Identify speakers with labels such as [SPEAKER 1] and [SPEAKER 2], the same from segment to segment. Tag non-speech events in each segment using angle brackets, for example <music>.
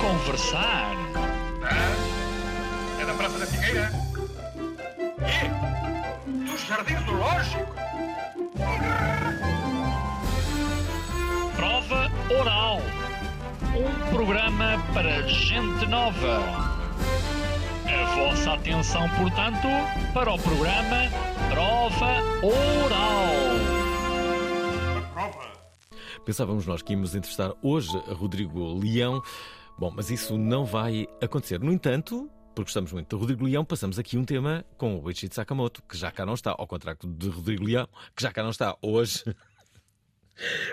[SPEAKER 1] conversar.
[SPEAKER 2] Ah, é da Praça da Figueira? E? Do Jardim Zoológico?
[SPEAKER 1] Prova Oral. Um programa para gente nova. A vossa atenção, portanto, para o programa Prova Oral.
[SPEAKER 2] Prova.
[SPEAKER 3] Pensávamos nós que íamos entrevistar hoje a Rodrigo Leão. Bom, mas isso não vai acontecer. No entanto, porque gostamos muito de Rodrigo Leão, passamos aqui um tema com o Ichi Sakamoto, que já cá não está, ao contrário de Rodrigo Leão, que já cá não está hoje. <laughs>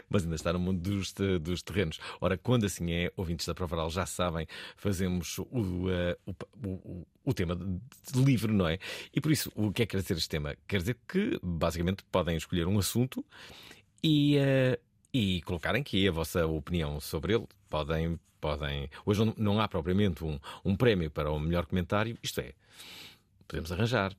[SPEAKER 3] Mas ainda está no mundo dos, dos terrenos. Ora, quando assim é, ouvintes da Provaral já sabem, fazemos o, eh, o, o, o- tema livre, não é? E por isso, o que é que quer dizer este tema? Quer dizer que, basicamente, podem escolher um assunto e, eh, e colocarem aqui a vossa opinião sobre ele. Podem. podem... Hoje não, não há propriamente um, um prémio para o melhor comentário, isto é, podemos arranjar.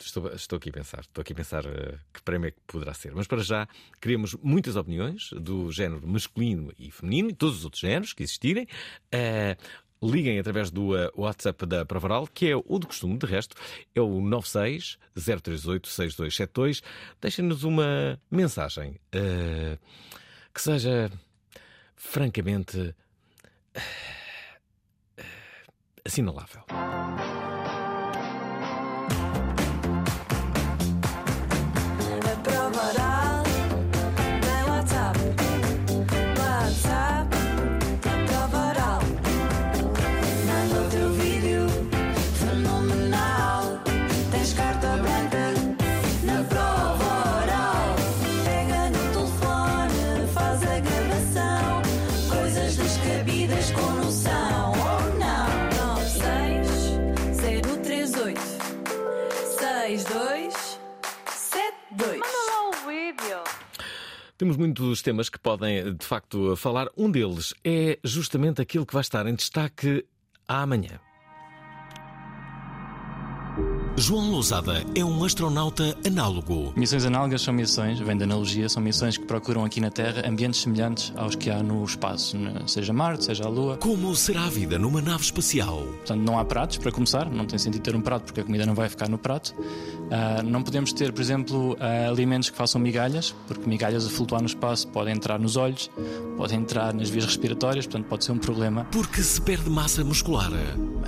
[SPEAKER 3] Estou, estou aqui a pensar, estou aqui a pensar eh, que prémio é que poderá ser. Mas para já queremos muitas opiniões do género masculino e feminino e todos os outros géneros que existirem. Eh, liguem através do eh, WhatsApp da Pravaral, que é o de costume, de resto, é o 96 038 6272. Deixem-nos uma mensagem eh, que seja francamente eh, assinalável. Temos muitos temas que podem, de facto, falar. Um deles é justamente aquilo que vai estar em destaque amanhã.
[SPEAKER 4] João Lousada é um astronauta análogo.
[SPEAKER 5] Missões análogas são missões, vem da analogia, são missões que procuram aqui na Terra ambientes semelhantes aos que há no espaço, né? seja Marte, seja a Lua.
[SPEAKER 4] Como será a vida numa nave espacial?
[SPEAKER 5] Portanto, não há pratos, para começar, não tem sentido ter um prato porque a comida não vai ficar no prato. Ah, não podemos ter, por exemplo, ah, alimentos que façam migalhas, porque migalhas a flutuar no espaço podem entrar nos olhos, podem entrar nas vias respiratórias, portanto, pode ser um problema.
[SPEAKER 4] Porque se perde massa muscular.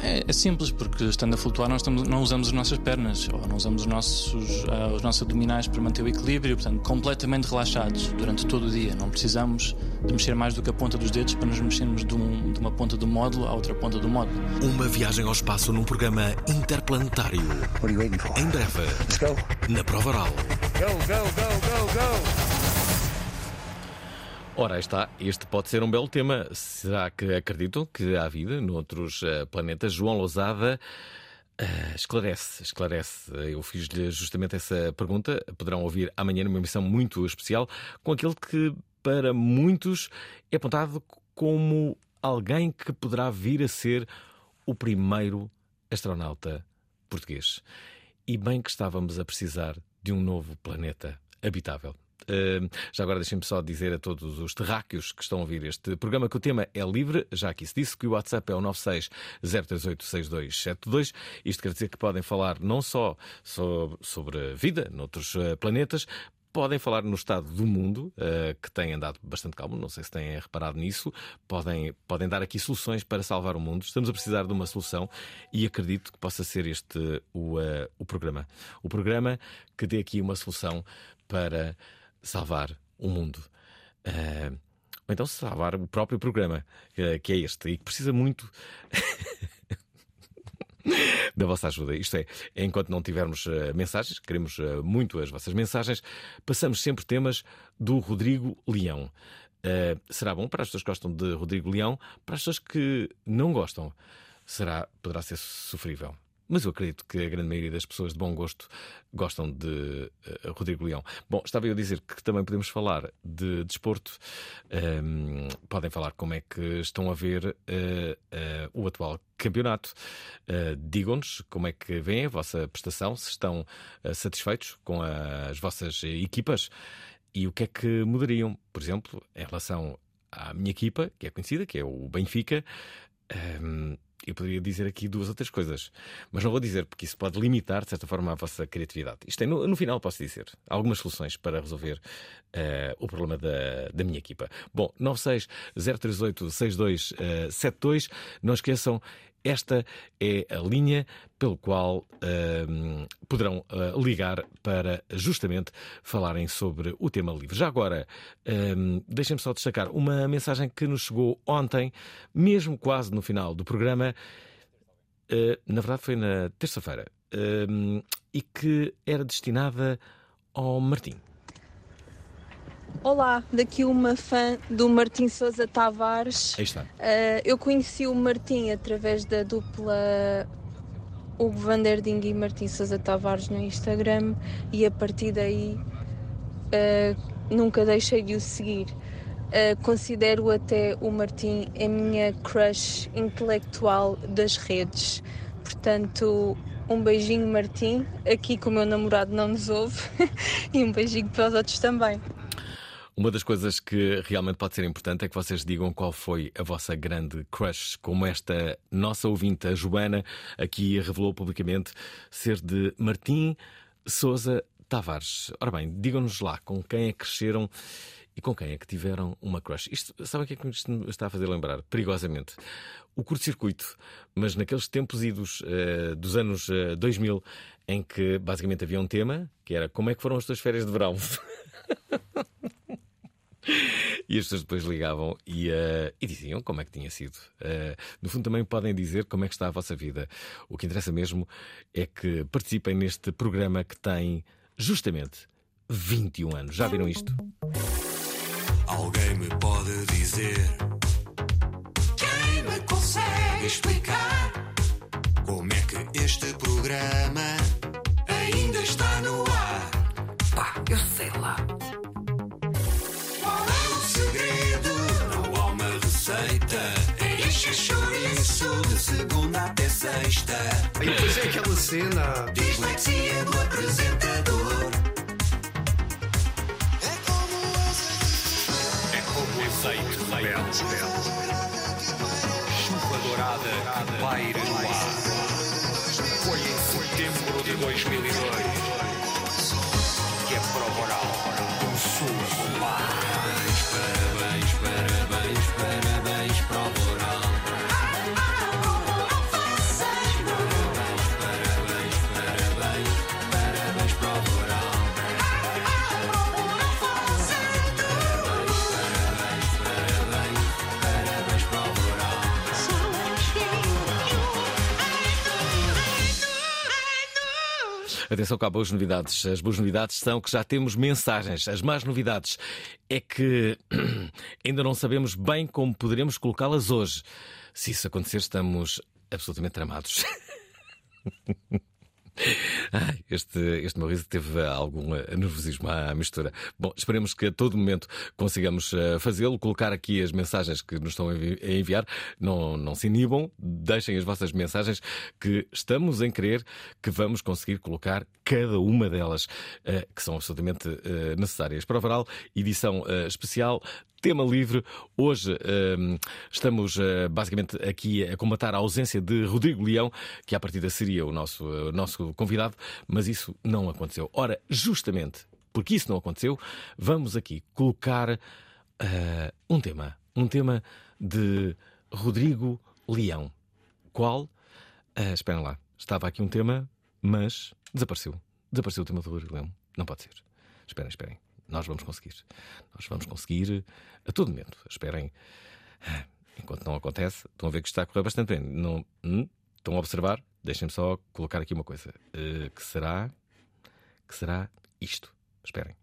[SPEAKER 5] É, é simples, porque estando a flutuar nós estamos- não usamos as nossas pernas ou não usamos os nossos, ah, os nossos abdominais para manter o equilíbrio, portanto, completamente relaxados durante todo o dia. Não precisamos de mexer mais do que a ponta dos dedos para nos mexermos de, um- de uma ponta do módulo à outra ponta do módulo.
[SPEAKER 4] Uma viagem ao espaço num programa interplanetário.
[SPEAKER 6] What are you waiting for?
[SPEAKER 4] Em breve,
[SPEAKER 6] Let's go.
[SPEAKER 4] na prova oral.
[SPEAKER 6] Go, go, go, go, go.
[SPEAKER 3] Ora, está, este pode ser um belo tema. Será que acreditam que há vida noutros eh, planetas? João Lousada eh, esclarece, esclarece. Eu fiz-lhe justamente essa pergunta. Poderão ouvir amanhã numa emissão muito especial com aquele que, para muitos, é apontado como alguém que poderá vir a ser o primeiro astronauta português. E bem que estávamos a precisar de um novo planeta habitável. Uh, já agora deixem-me só dizer a todos os terráqueos que estão a ouvir este programa que o tema é livre, já aqui se disse que o WhatsApp é o 96 038 6272. Isto quer dizer que podem falar não só sobre, a vida noutros uh, planetas, podem falar no estado do mundo, uh, que tem andado bastante calmo, não sei se têm reparado nisso, podem, podem dar aqui soluções para salvar o mundo. Estamos a precisar de uma solução e acredito que possa ser este o, uh, o programa. O programa que dê aqui uma solução para salvar o mundo. Uh, ou então salvar o próprio programa, uh, que é este, e que precisa muito <laughs> da vossa ajuda. Isto é, enquanto não tivermos uh, mensagens, queremos uh, muito as vossas mensagens, passamos sempre temas do Rodrigo Leão. eh, será bom para as pessoas que gostam de Rodrigo Leão, para as pessoas que não gostam, será, poderá ser sofrível. Mas eu acredito que a grande maioria das pessoas de bom gosto gostam de eh, Rodrigo Leão. Bom, estava eu a dizer que também podemos falar de desporto. Ehm, podem falar como é que estão a ver eh, eh, o atual campeonato. Digam-nos como é que vem a vossa prestação, se estão satisfeitos com as vossas equipas e o que é que mudariam, por exemplo, em relação à minha equipa, que é conhecida, que é o Benfica. Ehm, eu poderia dizer aqui duas outras coisas, mas não vou dizer porque isso pode limitar, de certa forma, a vossa criatividade. Isto é, no, no final, posso dizer, algumas soluções para resolver eh, o problema da, da minha equipa. Bom, 96 038 6272, não esqueçam. Esta é a linha pelo qual ehm, poderão eh, ligar para justamente falarem sobre o tema livre. Já agora, ehm, deixem-me só destacar uma mensagem que nos chegou ontem, mesmo quase no final do programa. Eh, na verdade, foi na terça-feira, ehm, e que era destinada ao Martim.
[SPEAKER 7] Olá, daqui uma fã do Martim Sousa Tavares.
[SPEAKER 3] Aí está.
[SPEAKER 7] Uh, eu conheci o Martim através da dupla Hugo Van der Ding e Martim Sousa Tavares no Instagram e a partir daí uh, nunca deixei de o seguir. Uh, considero até o Martim a minha crush intelectual das redes. Portanto, um beijinho, Martim. Aqui com o meu namorado não nos ouve. <laughs> e um beijinho para os outros também.
[SPEAKER 3] Uma das coisas que realmente pode ser importante é que vocês digam qual foi a vossa grande crush, como esta nossa ouvinte, a Joana, aqui revelou publicamente ser de Martim Souza Tavares. Ora bem, digam-nos lá com quem é que cresceram e com quem é que tiveram uma crush. Isto, sabe o que é que isto me está a fazer lembrar? Perigosamente. O curto-circuito, mas naqueles tempos idos eh, dos anos eh, 2000, em que basicamente havia um tema que era como é que foram as tuas férias de verão? <laughs> <laughs> E as pessoas depois ligavam e, eh, e diziam como é que tinha sido. Eh, no fundo, também podem dizer como é que está a vossa vida. O que interessa mesmo é que participem neste programa que tem justamente 21 anos. Já viram isto?
[SPEAKER 8] Alguém me pode dizer Quem me consegue explicar Como é que este programa Ainda está no ar Pá, eu sei lá chouriço De segunda até sexta
[SPEAKER 6] E depois é aquela cena.
[SPEAKER 8] Dislexia do apresentador
[SPEAKER 2] É como o azeite rebelde. Chuva dourada que paira no ar. Foi em setembro de 2002 que é prova oral
[SPEAKER 3] Atenção que há boas novidades. As boas novidades são que já temos mensagens. As más novidades é que <clears throat> ainda não sabemos bem como poderemos colocá-las hoje. Se isso acontecer, estamos absolutamente tramados. <laughs> Este, este meu riso teve algum eh, nervosismo à mistura. Bom, esperemos que a todo momento consigamos eh, fazê-lo, colocar aqui as mensagens que nos estão a envi- a enviar. Não, não se inibam, deixem as vossas mensagens, que estamos em crer que vamos conseguir colocar cada uma delas, eh, que são absolutamente necessárias. Para o Varal, edição especial. Tema livre. Hoje ehm, estamos eh, basicamente aqui a combatar a ausência de Rodrigo Leão, que à partida seria o nosso, o nosso convidado, mas isso não aconteceu. Ora, justamente porque isso não aconteceu, vamos aqui colocar eh, um tema. Um tema de Rodrigo Leão. Qual? Ah, esperem lá. Estava aqui um tema, mas desapareceu. Desapareceu o tema do Rodrigo Leão. Não pode ser. Esperem, esperem. Nós vamos conseguir. Nós vamos conseguir a todo momento. Esperem. Enquanto não acontece, estão a ver que está a correr bastante bem. Não, hum? Estão a observar? Deixem-me só colocar aqui uma coisa. Eh, que será? Que será isto? Esperem.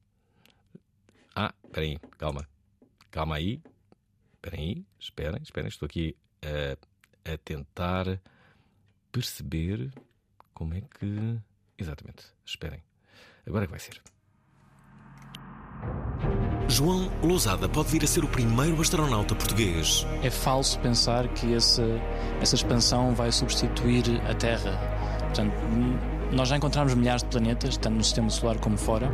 [SPEAKER 3] Ah, espera aí, calma. Calma aí. Esperem aí. Esperem, esperem. Estou aqui a, a tentar perceber como é que. Exatamente. Esperem. Agora é que vai ser.
[SPEAKER 4] João Lousada pode vir a ser o primeiro astronauta português.
[SPEAKER 5] É falso pensar que essa, essa expansão vai substituir a Terra. Portanto, nós já encontramos milhares de planetas, tanto no sistema solar como fora,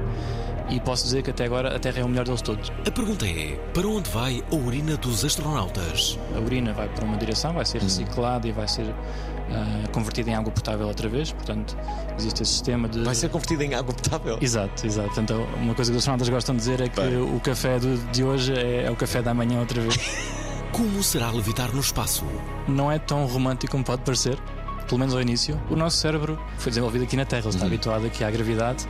[SPEAKER 5] e posso dizer que até agora a Terra é o melhor deles todos.
[SPEAKER 4] A pergunta é: para onde vai a urina dos astronautas?
[SPEAKER 5] A urina vai para uma direção, vai ser reciclada e vai ser ah, convertida em água potável outra vez. Portanto, existe esse sistema de.
[SPEAKER 3] Vai ser convertido em água potável.
[SPEAKER 5] Exato, exato. Portanto, uma coisa que os astronautas gostam de dizer é que
[SPEAKER 3] Bem.
[SPEAKER 5] o café de hoje é, é o café da manhã outra vez. <laughs>
[SPEAKER 4] Como será levitar no espaço?
[SPEAKER 5] Não é tão romântico como pode parecer, pelo menos ao início. O nosso cérebro foi desenvolvido aqui na Terra, ele está habituado aqui à gravidade.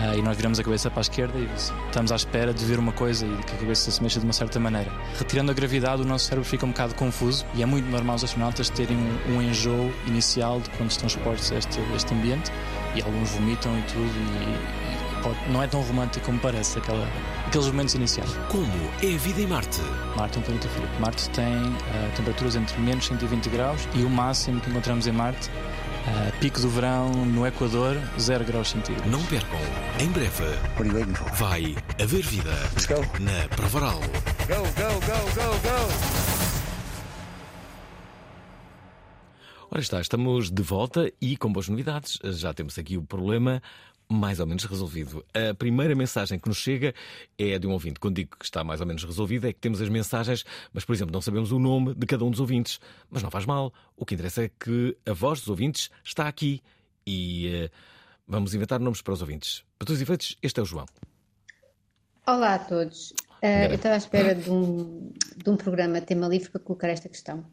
[SPEAKER 5] Ah, e nós viramos a cabeça para a esquerda e estamos à espera de ver uma coisa e que a cabeça se mexa de uma certa maneira. Retirando a gravidade, o nosso cérebro fica um bocado confuso e é muito normal os astronautas terem um, um enjoo inicial de quando estão expostos a este, este ambiente e alguns vomitam e tudo. E, e pode- não é tão romântico como parece aquela, aqueles momentos iniciais.
[SPEAKER 4] Como é a vida em Marte?
[SPEAKER 5] Marte é um planeta frio. Marte tem ah, temperaturas entre menos 120 graus e o máximo que encontramos em Marte, ah, pico do verão no Equador, 0 graus centígrados.
[SPEAKER 4] Não percam, em breve vai haver vida na Provaral.
[SPEAKER 6] Go, go, go, go, go.
[SPEAKER 3] Ora está, estamos de volta e com boas novidades. Já temos aqui o problema mais ou menos resolvido. A primeira mensagem que nos chega é de um ouvinte. Quando digo que está mais ou menos resolvido, é que temos as mensagens, mas, por exemplo, não sabemos o nome de cada um dos ouvintes. Mas não faz mal. O que interessa é que a voz dos ouvintes está aqui. E eh, vamos inventar nomes para os ouvintes. Para todos os efeitos, este é o João.
[SPEAKER 9] Olá a todos. Eh, eu estava à espera de um, de um programa tema livre para colocar esta questão,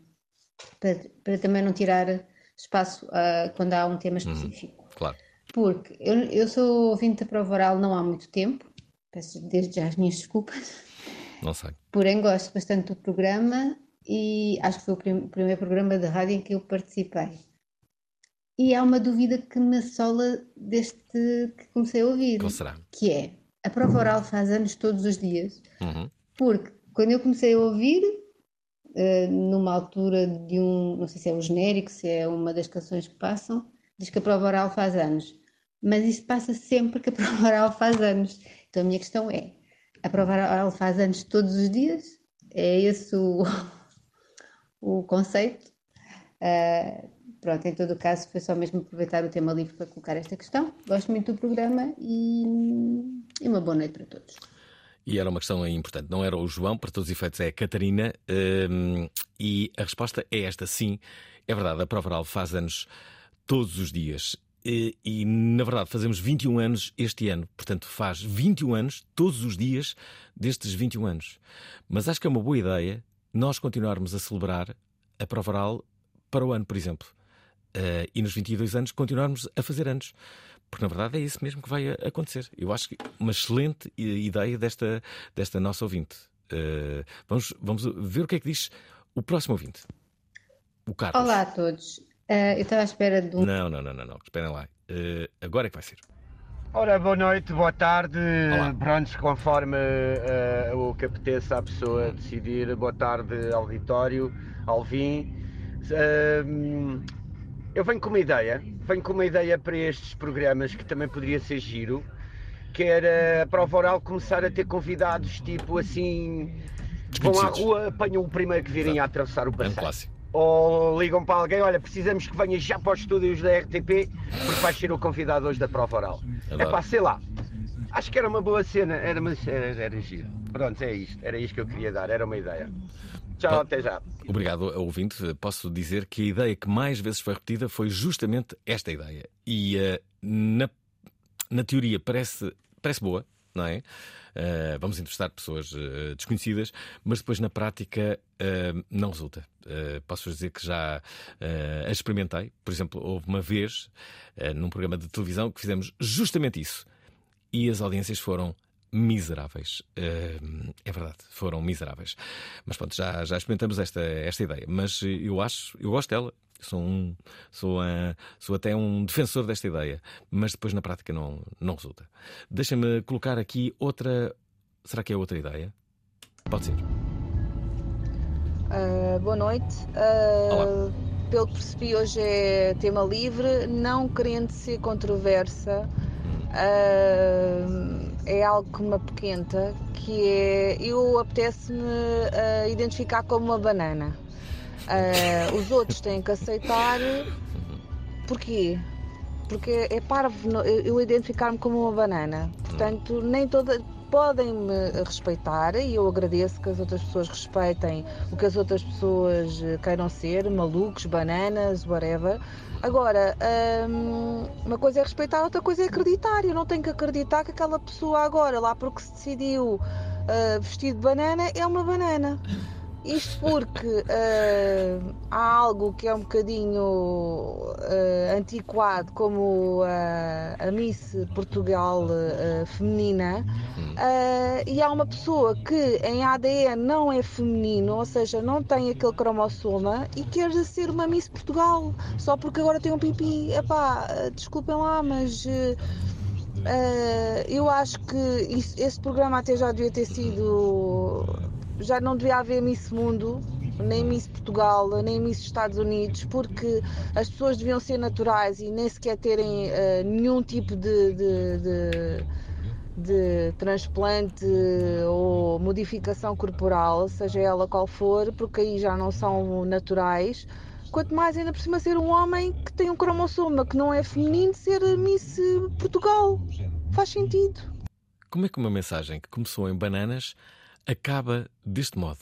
[SPEAKER 9] para, para também não tirar espaço ah, quando há um tema específico.
[SPEAKER 3] Claro.
[SPEAKER 9] Porque eu, eu sou ouvinte da prova oral não há muito tempo, peço desde já as minhas desculpas,
[SPEAKER 3] Não sei.
[SPEAKER 9] porém gosto bastante do programa e acho que foi o prim- primeiro programa de rádio em que eu participei. E há uma dúvida que me assola desde que comecei a ouvir,
[SPEAKER 3] Qual será?
[SPEAKER 9] que é, a prova oral faz anos todos os dias,
[SPEAKER 3] Uhum.
[SPEAKER 9] porque quando eu comecei a ouvir, eh, numa altura de um, não sei se é o genérico, se é uma das canções que passam, diz que a prova oral faz anos. Mas isso passa sempre que <laughs> a prova oral faz anos. Então a minha questão é: a prova oral faz anos todos os dias? É esse o, <laughs> o conceito? Ah, pronto, em todo o caso, foi só mesmo aproveitar o tema livre para colocar esta questão. Gosto muito do programa e, e uma boa noite para todos.
[SPEAKER 3] E era uma questão importante. Não era o João, para todos os efeitos é a Catarina. hum, e a resposta é esta: sim, é verdade. A prova oral faz anos todos os dias. E, e, na verdade, fazemos 21 anos este ano. Portanto, faz 21 anos todos os dias destes 21 anos. Mas acho que é uma boa ideia nós continuarmos a celebrar a prova oral para o ano, por exemplo. Eh, e nos 22 anos continuarmos a fazer anos. Porque na verdade é isso mesmo que vai acontecer. Eu acho que uma excelente ideia desta, desta nossa ouvinte. Eh, vamos, vamos ver o que é que diz o próximo ouvinte. O Carlos.
[SPEAKER 9] Olá a todos. Ah, eu estava à espera de um.
[SPEAKER 3] Não, não, não, não, não. Esperem lá. Eh, agora é que vai ser.
[SPEAKER 10] Ora, boa noite, boa tarde.
[SPEAKER 3] Olá.
[SPEAKER 10] Prontos, conforme eh, o que apeteça à pessoa decidir. Boa tarde, auditório, Alvin. Ahm, eu venho com uma ideia, venho com uma ideia para estes programas que também poderia ser giro, que era a prova oral começar a ter convidados tipo assim. Vão à rua, apanham o primeiro que virem a atravessar o
[SPEAKER 3] É um
[SPEAKER 10] passeio.
[SPEAKER 3] clássico.
[SPEAKER 10] Ou ligam para alguém, olha, precisamos que venha já para os estúdios da RTP, porque vais ser o convidado hoje da prova oral. É pá, sei lá. Acho que era uma boa cena, era, uma, era, era giro. Pronto, é isto, era isto que eu queria dar, era uma ideia. Tchau, até já.
[SPEAKER 3] Obrigado, ouvinte. Posso dizer que a ideia que mais vezes foi repetida foi justamente esta ideia. E eh, na, na teoria parece, parece boa, não é? Eh, vamos entrevistar pessoas eh, desconhecidas, mas depois na prática não resulta. Eh, posso dizer que já eh, a experimentei. Por exemplo, houve uma vez eh, num programa de televisão que fizemos justamente isso. E as audiências foram miseráveis. É verdade, foram miseráveis. Mas pronto, já, já experimentamos esta, esta ideia. Mas eu acho, eu gosto dela. Sou, um, sou, ah, sou até um defensor desta ideia, mas depois na prática não, não resulta. Deixa-me colocar aqui outra. Será que é outra ideia? Pode ser.
[SPEAKER 7] Uh, boa noite. Uh, pelo que percebi, hoje é tema livre, não querendo ser controversa. Uh, é algo que me apoquenta, que é eu apetece-me uh, identificar como uma banana. Uh, os outros têm que aceitar. Porquê? Porque é parvo eu identificar-me como uma banana. Portanto, nem toda. Podem-me respeitar e eu agradeço que as outras pessoas respeitem o que as outras pessoas queiram ser, malucos, bananas, whatever. Agora, hum, uma coisa é respeitar, outra coisa é acreditar. Eu não tenho que acreditar que aquela pessoa agora, lá porque se decidiu uh, vestir de banana, é uma banana. Isto porque uh, há algo que é um bocadinho uh, antiquado, como uh, a Miss Portugal feminina, e há uma pessoa que em ADN não é feminino, ou seja, não tem aquele cromossoma e quer ser uma Miss Portugal só porque agora tem um pipi. Epá, desculpem lá, mas. eu acho que isso, esse programa até já devia ter sido já não devia haver Miss Mundo, nem Miss Portugal, nem Miss Estados Unidos, porque as pessoas deviam ser naturais e nem sequer terem uh, nenhum tipo de, de, de, de, transplante ou modificação corporal, seja ela qual for, porque aí já não são naturais. Quanto mais ainda por cima ser um homem que tem um cromossoma que não é feminino, ser Miss Portugal. Faz sentido.
[SPEAKER 3] Como é que uma mensagem que começou em bananas acaba deste modo?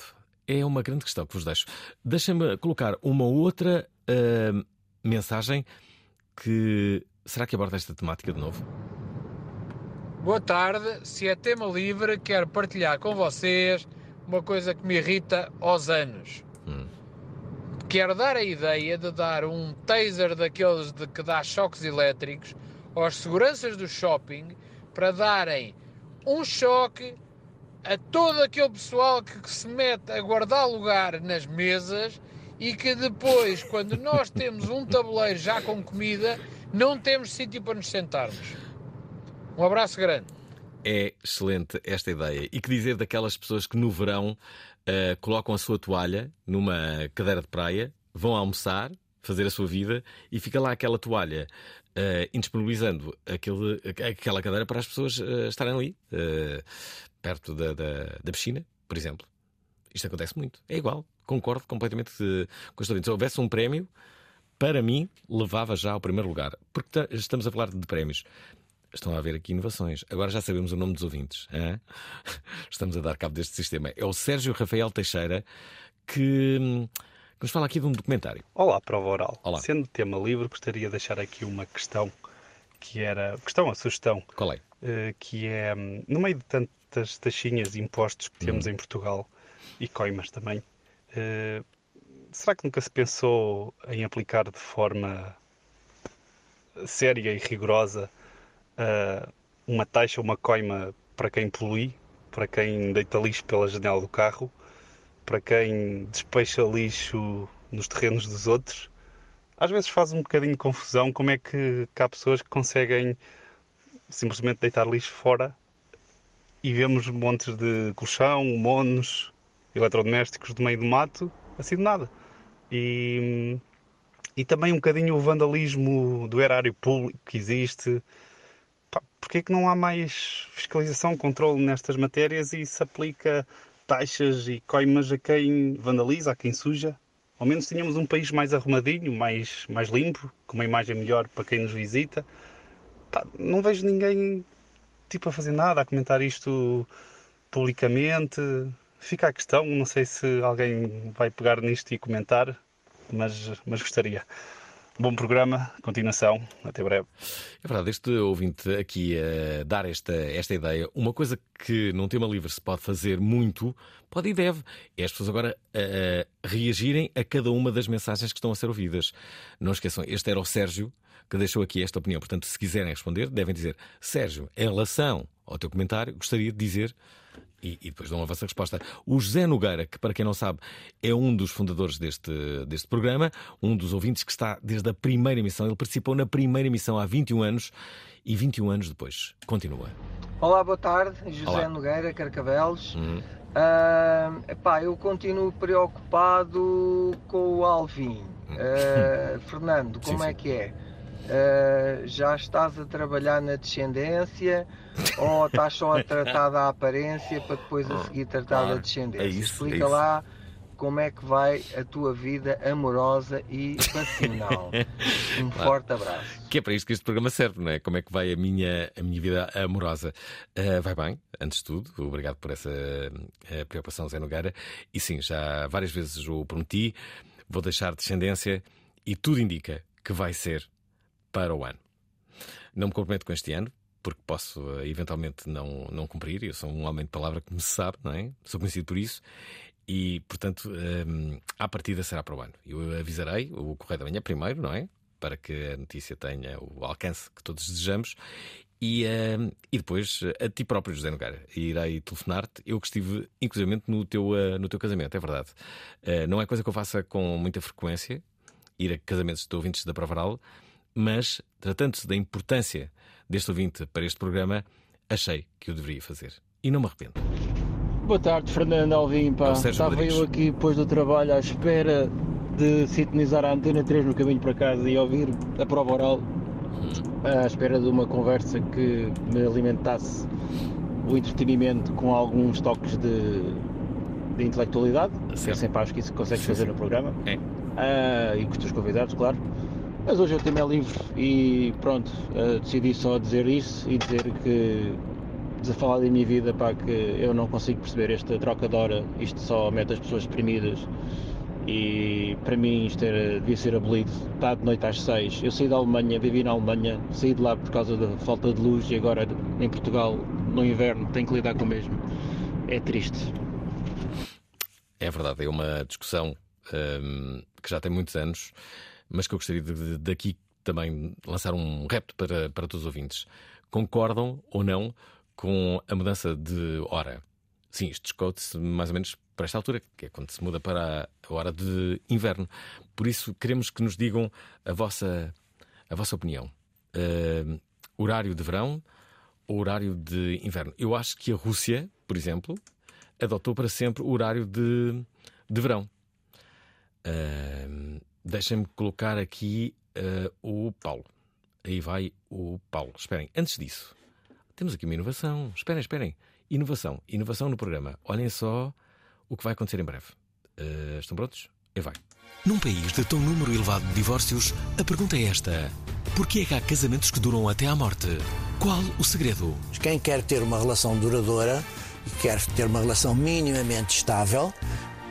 [SPEAKER 3] É uma grande questão que vos deixo. Deixem-me colocar uma outra uh, mensagem que. Será que aborda esta temática de novo?
[SPEAKER 11] Boa tarde. Se é tema livre, quero partilhar com vocês uma coisa que me irrita aos anos. Hum. Quero dar a ideia de dar um taser daqueles de que dá choques elétricos aos seguranças do shopping para darem um choque a todo aquele pessoal que, que se mete a guardar lugar nas mesas e que depois, <laughs> quando nós temos um tabuleiro já com comida, não temos sítio para nos sentarmos. Um abraço grande.
[SPEAKER 3] É excelente esta ideia. E que dizer daquelas pessoas que no verão uh, colocam a sua toalha numa cadeira de praia, vão almoçar, fazer a sua vida e fica lá aquela toalha uh, indisponibilizando aquele, aquela cadeira para as pessoas uh, estarem ali. Uh, perto da, da, da piscina, por exemplo. Isto acontece muito. É igual. Concordo completamente com os ouvintes. Se houvesse um prémio, para mim, levava já ao primeiro lugar. Porque estamos a falar de prémios. Estão a haver aqui inovações. Agora já sabemos o nome dos ouvintes. Hein? <laughs> Estamos a dar cabo deste sistema. É o Sérgio Rafael Teixeira que, que nos fala aqui de um documentário.
[SPEAKER 12] Olá, prova oral.
[SPEAKER 3] Olá.
[SPEAKER 12] Sendo tema livre, gostaria de deixar aqui uma questão que era. Questão, a sugestão.
[SPEAKER 3] Qual é?
[SPEAKER 12] Uh, que é, hum, no meio de tanto das taxinhas e impostos que temos hum. em Portugal e coimas também, uh, será que nunca se pensou em aplicar de forma séria e rigorosa uh, uma taxa, uma coima para quem polui, para quem deita lixo pela janela do carro, para quem despecha lixo nos terrenos dos outros? Às vezes faz um bocadinho de confusão como é que, que há pessoas que conseguem simplesmente deitar lixo fora e vemos montes de colchão, monos, eletrodomésticos do meio do mato, assim de nada. E, e também um bocadinho o vandalismo do erário público que existe. Porquê é que não há mais fiscalização, controle nestas matérias e se aplica taxas e coimas a quem vandaliza, a quem suja? Ao menos tínhamos um país mais arrumadinho, mais, mais limpo, com uma imagem melhor para quem nos visita. Pá, não vejo ninguém tipo a fazer nada, a comentar isto publicamente. Fica a questão, não sei se alguém vai pegar nisto e comentar, mas, mas gostaria. Bom programa, continuação, até breve.
[SPEAKER 3] É verdade, este ouvinte aqui a dar esta, esta ideia, uma coisa que num tema livre se pode fazer muito, pode e deve, é as pessoas agora a reagirem a cada uma das mensagens que estão a ser ouvidas. Não esqueçam, este era o Sérgio, que deixou aqui esta opinião. Portanto, se quiserem responder, devem dizer: Sérgio, em relação ao teu comentário, gostaria de dizer e, e depois dão a vossa resposta. O José Nogueira, que para quem não sabe, é um dos fundadores deste, deste programa, um dos ouvintes que está desde a primeira emissão. Ele participou na primeira emissão há 21 anos e 21 anos depois continua.
[SPEAKER 13] Olá, boa tarde. José
[SPEAKER 3] Olá.
[SPEAKER 13] Nogueira, Carcavelos.
[SPEAKER 3] Uhum.
[SPEAKER 13] Ah, epá, eu continuo preocupado com o Alvin. Ah, Fernando, como
[SPEAKER 3] Sim,
[SPEAKER 13] é que é? Ah, já estás a trabalhar na descendência ou estás só a tratar da aparência para depois a seguir tratar da
[SPEAKER 3] Claro,
[SPEAKER 13] descendência?
[SPEAKER 3] é isso,
[SPEAKER 13] Explica
[SPEAKER 3] é
[SPEAKER 13] lá como é que vai a tua vida amorosa e passional. <laughs> Um
[SPEAKER 3] Claro.
[SPEAKER 13] forte abraço.
[SPEAKER 3] Que é para isto que este programa serve, não é? Como é que vai a minha, a minha vida amorosa? Ah, vai bem, antes de tudo. Obrigado por essa ah, preocupação, Zé Nogueira. E sim, já várias vezes o prometi. Vou deixar descendência e tudo indica que vai ser para o ano. Não me comprometo com este ano, porque posso ah, eventualmente não, não cumprir. Eu sou um homem de palavra que me sabe, não é? Sou conhecido por isso. E, portanto, hum, à partida será para o ano. Eu avisarei o Correio da Manhã primeiro, não é? Para que a notícia tenha o alcance que todos desejamos. E, hum, e depois a ti próprio, José Nogueira, irei telefonar-te. Eu que estive, inclusivamente, no teu, ah, no teu casamento, é verdade. Ah, não é coisa que eu faça com muita frequência, ir a casamentos de ouvintes da Provaral, mas, tratando-se da importância deste ouvinte para este programa, achei que o deveria fazer. E não me arrependo.
[SPEAKER 14] Boa tarde, Fernando Alvim. Pá. Estava
[SPEAKER 3] Rodrigues.
[SPEAKER 14] eu aqui depois do trabalho à espera de sintonizar a antena 3 no caminho para casa e ouvir a prova oral à espera de uma conversa que me alimentasse o entretenimento com alguns toques de, de intelectualidade. Eu sempre acho que isso consegues fazer no programa.
[SPEAKER 3] É.
[SPEAKER 14] Ah, e com os teus convidados, claro. Mas hoje o tema é livre e pronto, ah, decidi só dizer isso e dizer que a falar da minha vida, pá, que eu não consigo perceber esta troca de hora, isto só mete as pessoas deprimidas e para mim isto era, devia ser abolido. Está de noite às seis. Eu saí da Alemanha, vivi na Alemanha, saí de lá por causa da falta de luz e agora em Portugal, no inverno, tenho que lidar com o mesmo. É triste.
[SPEAKER 3] É verdade, é uma discussão hum, que já tem muitos anos, mas que eu gostaria de, de- daqui também lançar um repto para, para todos os ouvintes. Concordam ou não com a mudança de hora? Sim, isto discute-se mais ou menos para esta altura, que é quando se muda para a hora de inverno. Por isso, queremos que nos digam a vossa, a vossa opinião. Hum, horário de verão ou horário de inverno? Eu acho que a Rússia, por exemplo, adotou para sempre o horário de, de verão. Ahm, Deixem-me colocar aqui ah, o Paulo. Aí vai o Paulo. Esperem, antes disso, temos aqui uma inovação. Esperem, esperem. Inovação. Inovação no programa. Olhem só o que vai acontecer em breve. Ah, estão prontos? E vai.
[SPEAKER 4] Num país de tão número elevado de divórcios, a pergunta é esta: porquê é que há casamentos que duram até à morte? Qual o segredo?
[SPEAKER 15] Quem quer ter uma relação duradoura e quer ter uma relação minimamente estável,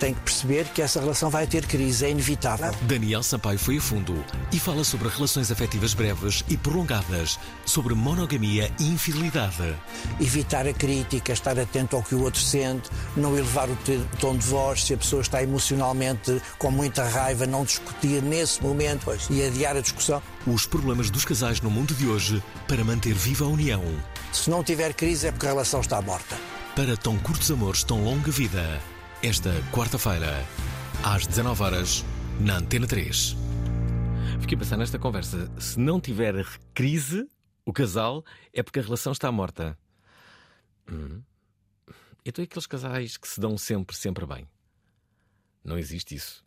[SPEAKER 15] tem que perceber que essa relação vai ter crise, é inevitável.
[SPEAKER 4] Daniel Sampaio foi a fundo e fala sobre relações afetivas breves e prolongadas, sobre monogamia e infidelidade.
[SPEAKER 15] Evitar a crítica, estar atento ao que o outro sente, não elevar o tom de voz, se a pessoa está emocionalmente com muita raiva, não discutir nesse momento e adiar a discussão.
[SPEAKER 4] Os problemas dos casais no mundo de hoje para manter viva a união.
[SPEAKER 15] Se não tiver crise é porque a relação está morta.
[SPEAKER 4] Para tão curtos amores, tão longa vida. Esta quarta-feira, às 19 horas na Antena 3.
[SPEAKER 3] Fiquei a pensar nesta conversa. Se não tiver crise, o casal, é porque a relação está morta. Hum. Então, aqueles casais que se dão sempre, sempre bem? Não existe isso.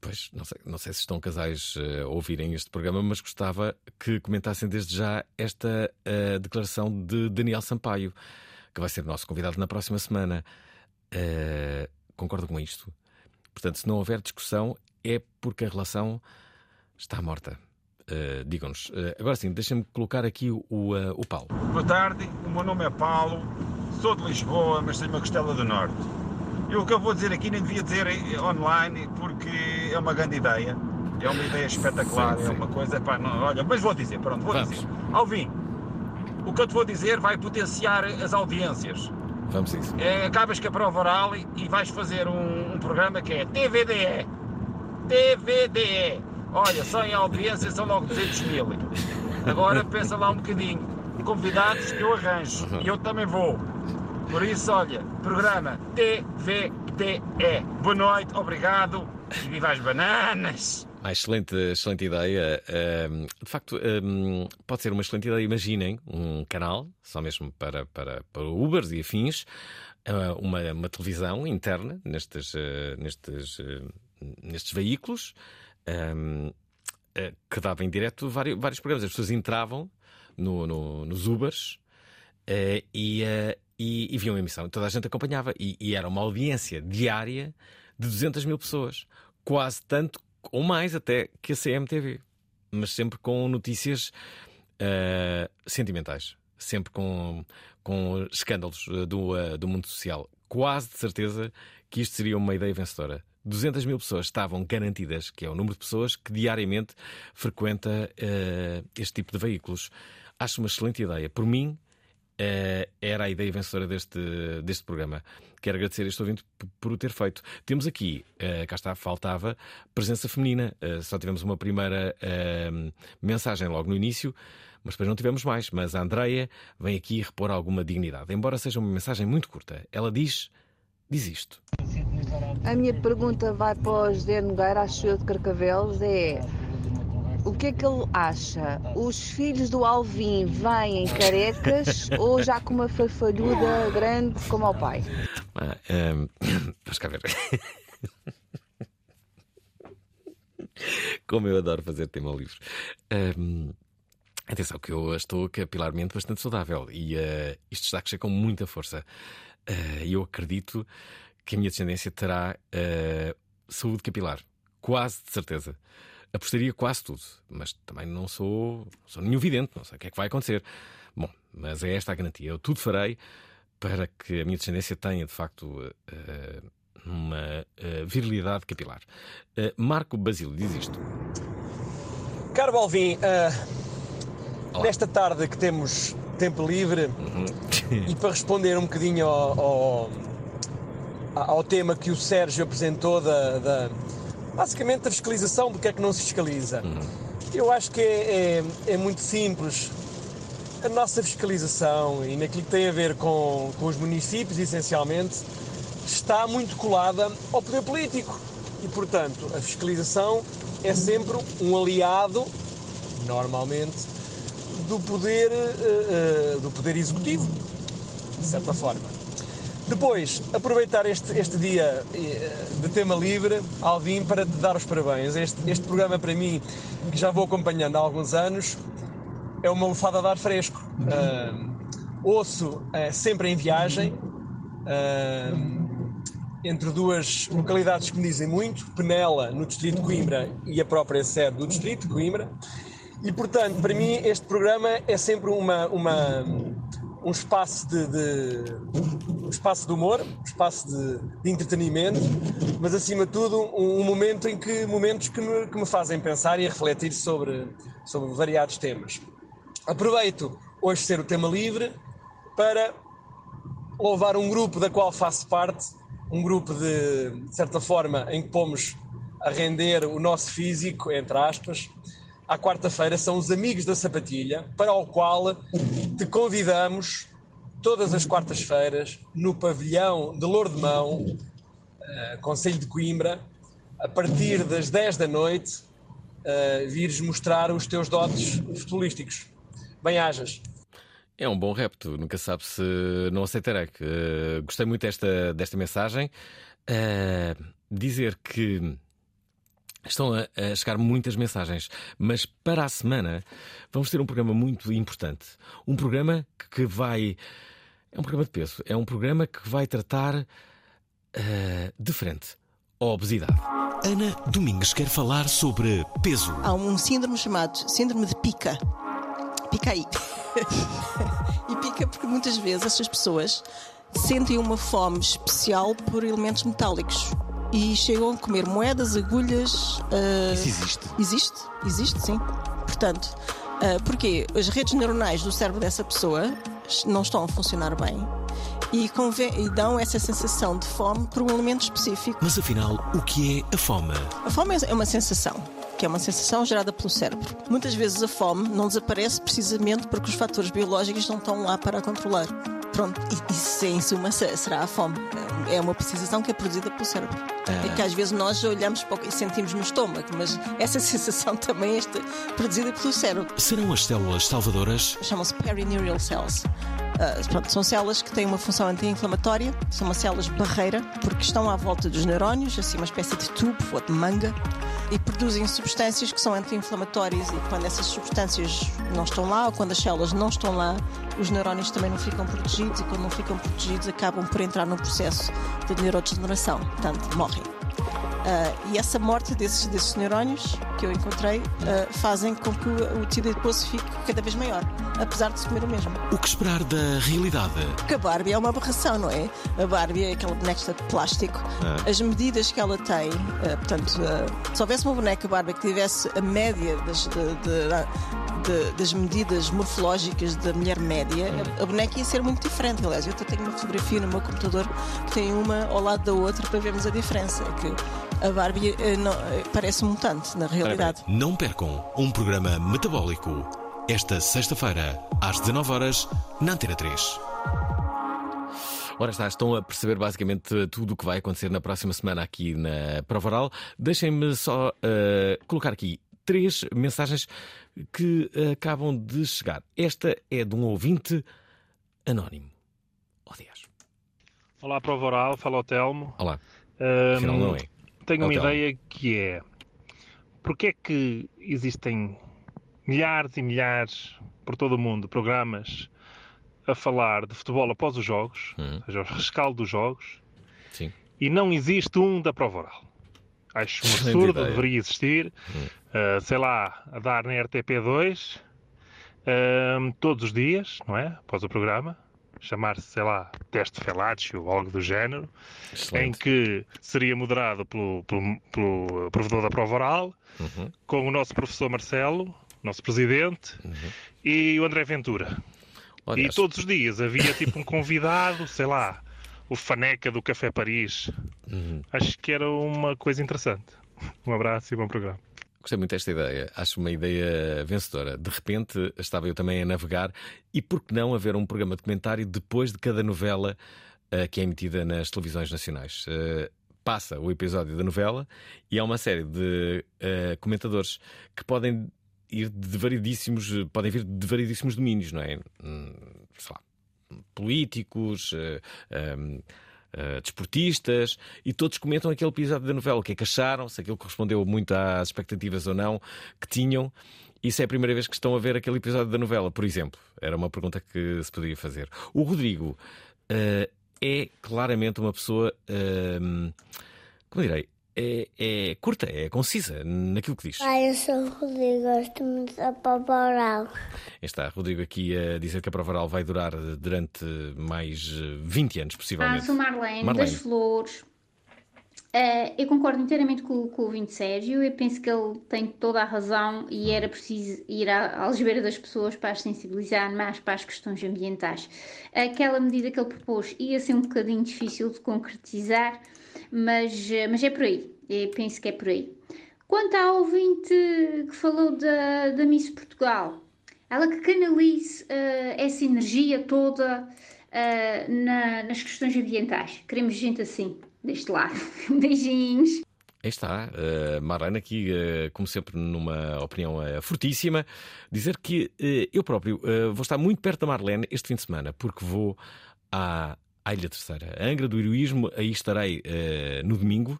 [SPEAKER 3] Pois, não sei, não sei se estão casais eh, a ouvirem este programa, mas gostava que comentassem desde já esta eh, declaração de Daniel Sampaio, que vai ser nosso convidado na próxima semana. Eh, concordo com isto? Portanto, se não houver discussão, é porque a relação está morta. Eh, Digam-nos. Eh, agora sim, deixem-me colocar aqui o, eh, o Paulo.
[SPEAKER 16] Boa tarde, o meu nome é Paulo, sou de Lisboa, mas tenho uma costela do Norte. E o que eu vou dizer aqui nem devia dizer online, porque é uma grande ideia, é uma ideia espetacular,
[SPEAKER 3] Sim,
[SPEAKER 16] é
[SPEAKER 3] sim.
[SPEAKER 16] uma coisa, pá, não, olha, mas vou dizer, pronto, vou
[SPEAKER 3] Vamos.
[SPEAKER 16] dizer. Alvin, o que eu te vou dizer vai potenciar as audiências.
[SPEAKER 3] Vamos a isso.
[SPEAKER 16] É, acabas com a prova oral e, e vais fazer um, um programa que é TVDE. TVDE. Olha, só em audiência são logo 200 mil. Agora pensa lá um bocadinho. Convidados que eu arranjo. E eu também vou. Por isso, olha, programa TVTE. Boa noite, obrigado e viva as bananas!
[SPEAKER 3] Ah, excelente, excelente ideia. Ahm, de facto, ahm, pode ser uma excelente ideia. Imaginem um canal, só mesmo para, para, para Ubers e afins, ah, uma, uma televisão interna nestes, ah, nestes, ah, nestes veículos, ah, que dava em direto vários, vários programas. As pessoas entravam no, no- nos Ubers eh, e, eh, e, e viam a emissão. Toda a gente acompanhava. E, e era uma audiência diária de 200 mil pessoas. Quase tanto, ou mais até, que a CMTV. Mas sempre com notícias eh, sentimentais. Sempre com, com escândalos eh, do, eh, do mundo social. Quase de certeza que isto seria uma ideia vencedora. 200 mil pessoas estavam garantidas, que é o número de pessoas que diariamente frequenta eh, este tipo de veículos. Acho uma excelente ideia. Por mim, era a ideia vencedora deste, deste programa. Quero agradecer a este ouvinte por o ter feito. Temos aqui, eh, cá está, faltava presença feminina. Eh, só tivemos uma primeira eh, mensagem logo no início, mas depois não tivemos mais. Mas a Andreia vem aqui repor alguma dignidade, embora seja uma mensagem muito curta. Ela diz, diz isto.
[SPEAKER 17] A minha pergunta vai para o José Nogueira, acho eu, de Carcavelos, é o que é que ele acha? Os filhos do Alvin vêm carecas ou já com uma farfalhuda grande como ao pai?
[SPEAKER 3] Ah, ehm, <coughs> vamos cá ver. Como eu adoro fazer tema livre. Ehm, atenção, que eu estou capilarmente bastante saudável e eh, isto está a crescer com muita força. E eu acredito que a minha descendência terá eh, saúde capilar. Quase de certeza. Apostaria quase tudo, mas também não sou, sou nenhum vidente, não sei o que é que vai acontecer. Bom, mas é esta a garantia. Eu tudo farei para que a minha descendência tenha, de facto, eh, uma eh, virilidade capilar. Eh, Marco Basílio diz isto.
[SPEAKER 18] Caro Balvin, ah, nesta tarde que temos tempo livre e para responder um bocadinho ao, ao, ao tema que o Sérgio apresentou da, da- basicamente da fiscalização do que é que não se fiscaliza. Eu acho que é, é- é muito simples. A nossa fiscalização e naquilo que tem a ver com, com os municípios, essencialmente, está muito colada ao poder político. E, portanto, a fiscalização é sempre um aliado, normalmente, do poder, eh, eh, do poder executivo, de certa forma. Depois, aproveitar este, este dia eh, de tema livre, Alvin, para te dar os parabéns. Este, este programa, para mim, que já vou acompanhando há alguns anos, é uma lufada de ar fresco. Ah, ouço eh, sempre em viagem, ah, entre duas localidades que me dizem muito, Penela, no distrito de Coimbra, e a própria sede do distrito de Coimbra. E, portanto, para mim, este programa é sempre uma, uma- um espaço de, de- um espaço de humor, um espaço de, de entretenimento, mas, acima de tudo, um, um momento em que momentos que me, que me fazem pensar e refletir sobre, sobre variados temas. Aproveito hoje ser o tema livre para louvar um grupo da qual faço parte, um grupo de, de certa forma, em que pomos a render o nosso físico, entre aspas. À quarta-feira são os Amigos da Sapatilha, para o qual te convidamos todas as quartas-feiras no pavilhão de Lourdemão, eh, Conselho de Coimbra, a partir das 10 da noite, eh, vires mostrar os teus dotes futebolísticos. Bem-ajas.
[SPEAKER 3] É um bom repto, nunca sabe se não aceitarei. Que, eh, gostei muito desta, desta mensagem. Eh, dizer que estão a, a chegar muitas mensagens, mas para a semana vamos ter um programa muito importante. Um programa que, vai. É um programa de peso. É um programa que vai tratar eh, de frente a obesidade.
[SPEAKER 4] Ana Domingues quer falar sobre peso.
[SPEAKER 19] Há um síndrome chamado síndrome de pica. Pica aí. <laughs> e pica porque muitas vezes estas pessoas sentem uma fome especial por elementos metálicos e chegam a comer moedas, agulhas. ah,
[SPEAKER 3] Isso existe?
[SPEAKER 19] Existe, existe, sim. Portanto, ah, porque as redes neuronais do cérebro dessa pessoa não estão a funcionar bem e, e dão essa sensação de fome por um elemento específico.
[SPEAKER 4] Mas afinal, o que é a fome?
[SPEAKER 19] A fome é uma sensação, que é uma sensação gerada pelo cérebro. Muitas vezes a fome não desaparece precisamente porque os fatores biológicos não estão lá para a controlar. Pronto, e isso em suma se- será a fome. É uma sensação que é produzida pelo cérebro.
[SPEAKER 4] Ah.
[SPEAKER 19] É que às vezes nós olhamos para o que e sentimos no estômago, mas essa <laughs> sensação também é produzida pelo cérebro.
[SPEAKER 4] Serão as células salvadoras?
[SPEAKER 19] Chamam-se perineurial cells. Ah, pronto, são células que têm uma função anti-inflamatória, são umas células barreira, porque estão à volta dos neurónios, assim uma espécie de tubo ou de manga, e produzem substâncias que são anti-inflamatórias. E quando essas substâncias não estão lá, ou quando as células não estão lá, os neurónios também não ficam protegidos, e quando não ficam protegidos, acabam por entrar num processo de neurodegeneração, portanto, morrem. Ah, e essa morte desses, desses neurónios que eu encontrei ah, fazem com que o, o tecido adiposo fique cada vez maior, apesar de se comer o mesmo.
[SPEAKER 4] O que esperar da realidade?
[SPEAKER 19] Porque a Barbie é uma aberração, não é? A Barbie é aquela boneca de plástico.
[SPEAKER 4] Ah.
[SPEAKER 19] As medidas que ela tem, eh, portanto, se houvesse uma boneca Barbie que tivesse a média das, de- de- de- das medidas morfológicas da mulher média, a, a boneca ia ser muito diferente. Aliás, eu até tenho uma fotografia no meu computador que tem uma ao lado da outra para vermos a diferença. Que a Barbie eh, não- eh, parece um mutante, na realidade.
[SPEAKER 4] Não percam um programa metabólico. Esta sexta-feira, às 19 horas na Antena 3.
[SPEAKER 3] Ora está, estão a perceber basicamente tudo o que vai acontecer na próxima semana aqui na Prova Oral. Deixem-me só eh, colocar aqui três mensagens que acabam de chegar. Esta é de um ouvinte anónimo.
[SPEAKER 12] Olá, Prova Oral, fala o Telmo.
[SPEAKER 3] Olá.
[SPEAKER 12] Ahm,
[SPEAKER 3] Afinal, não é.
[SPEAKER 12] Tenho uma
[SPEAKER 3] Telmo.
[SPEAKER 12] ideia que é porque é que existem milhares e milhares por todo o mundo programas a falar de futebol após os jogos, ou seja, o rescaldo dos jogos.
[SPEAKER 3] Sim.
[SPEAKER 12] e não existe um da Prova Oral. Acho um absurdo, <laughs> deveria existir,
[SPEAKER 3] Hum.
[SPEAKER 12] ah, sei lá, a dar na RTP2 ahm, todos os dias, não é? Após o programa, chamar-se, sei lá, teste Felatio ou algo do género, em que seria moderado pelo, pelo, pelo provedor da prova oral,
[SPEAKER 3] Uhum.
[SPEAKER 12] com o nosso professor Marcelo, nosso presidente, e o André Ventura.
[SPEAKER 3] Olha,
[SPEAKER 12] e
[SPEAKER 3] acho-
[SPEAKER 12] todos os dias havia tipo um convidado, sei lá, o Faneca do Café Paris.
[SPEAKER 3] Uhum.
[SPEAKER 12] Acho que era uma coisa interessante. Um abraço e bom programa.
[SPEAKER 3] Gostei muito desta ideia. Acho uma ideia vencedora. De repente estava eu também a navegar e por que não haver um programa de comentário depois de cada novela eh, que é emitida nas televisões nacionais? Eh, passa o episódio da novela e há uma série de eh, comentadores que podem ir de variedíssimos, podem vir de variedíssimos domínios, não é? Hum, sei lá, políticos, eh, eh, desportistas, e todos comentam aquele episódio da novela, o que é que acharam, se aquilo correspondeu muito às expectativas ou não que tinham. Isso é a primeira vez que estão a ver aquele episódio da novela, por exemplo. Era uma pergunta que se podia fazer. O Rodrigo eh, é claramente uma pessoa. ehm, como direi? É, é curta, é concisa naquilo que diz.
[SPEAKER 20] Pai, eu sou o Rodrigo, gosto muito da prova oral.
[SPEAKER 3] Está Rodrigo aqui a dizer que a prova oral vai durar durante mais eh, 20 anos,
[SPEAKER 21] Ah,
[SPEAKER 3] possivelmente.
[SPEAKER 21] sou Marlene,
[SPEAKER 3] Marlene.
[SPEAKER 21] das Flores. Eh, eu concordo inteiramente com, com o ouvinte Sérgio. Eu penso que ele tem toda a razão e era preciso ir à à algebeira das pessoas para as sensibilizar mais para as questões ambientais. Aquela medida que ele propôs ia ser um bocadinho difícil de concretizar, mas, eh, mas é por aí. Eu penso que é por aí. Quanto ao ouvinte que falou da, da Miss Portugal, ela que canalize eh, essa energia toda eh, na- nas questões ambientais. Queremos gente assim, deste lado. <laughs> Beijinhos.
[SPEAKER 3] Aí está, uh, Marlene aqui, eh, como sempre, numa opinião eh, fortíssima, dizer que eu próprio vou estar muito perto da Marlene este fim de semana, porque vou à, à Ilha Terceira, a Angra do Heroísmo, aí estarei eh, no domingo,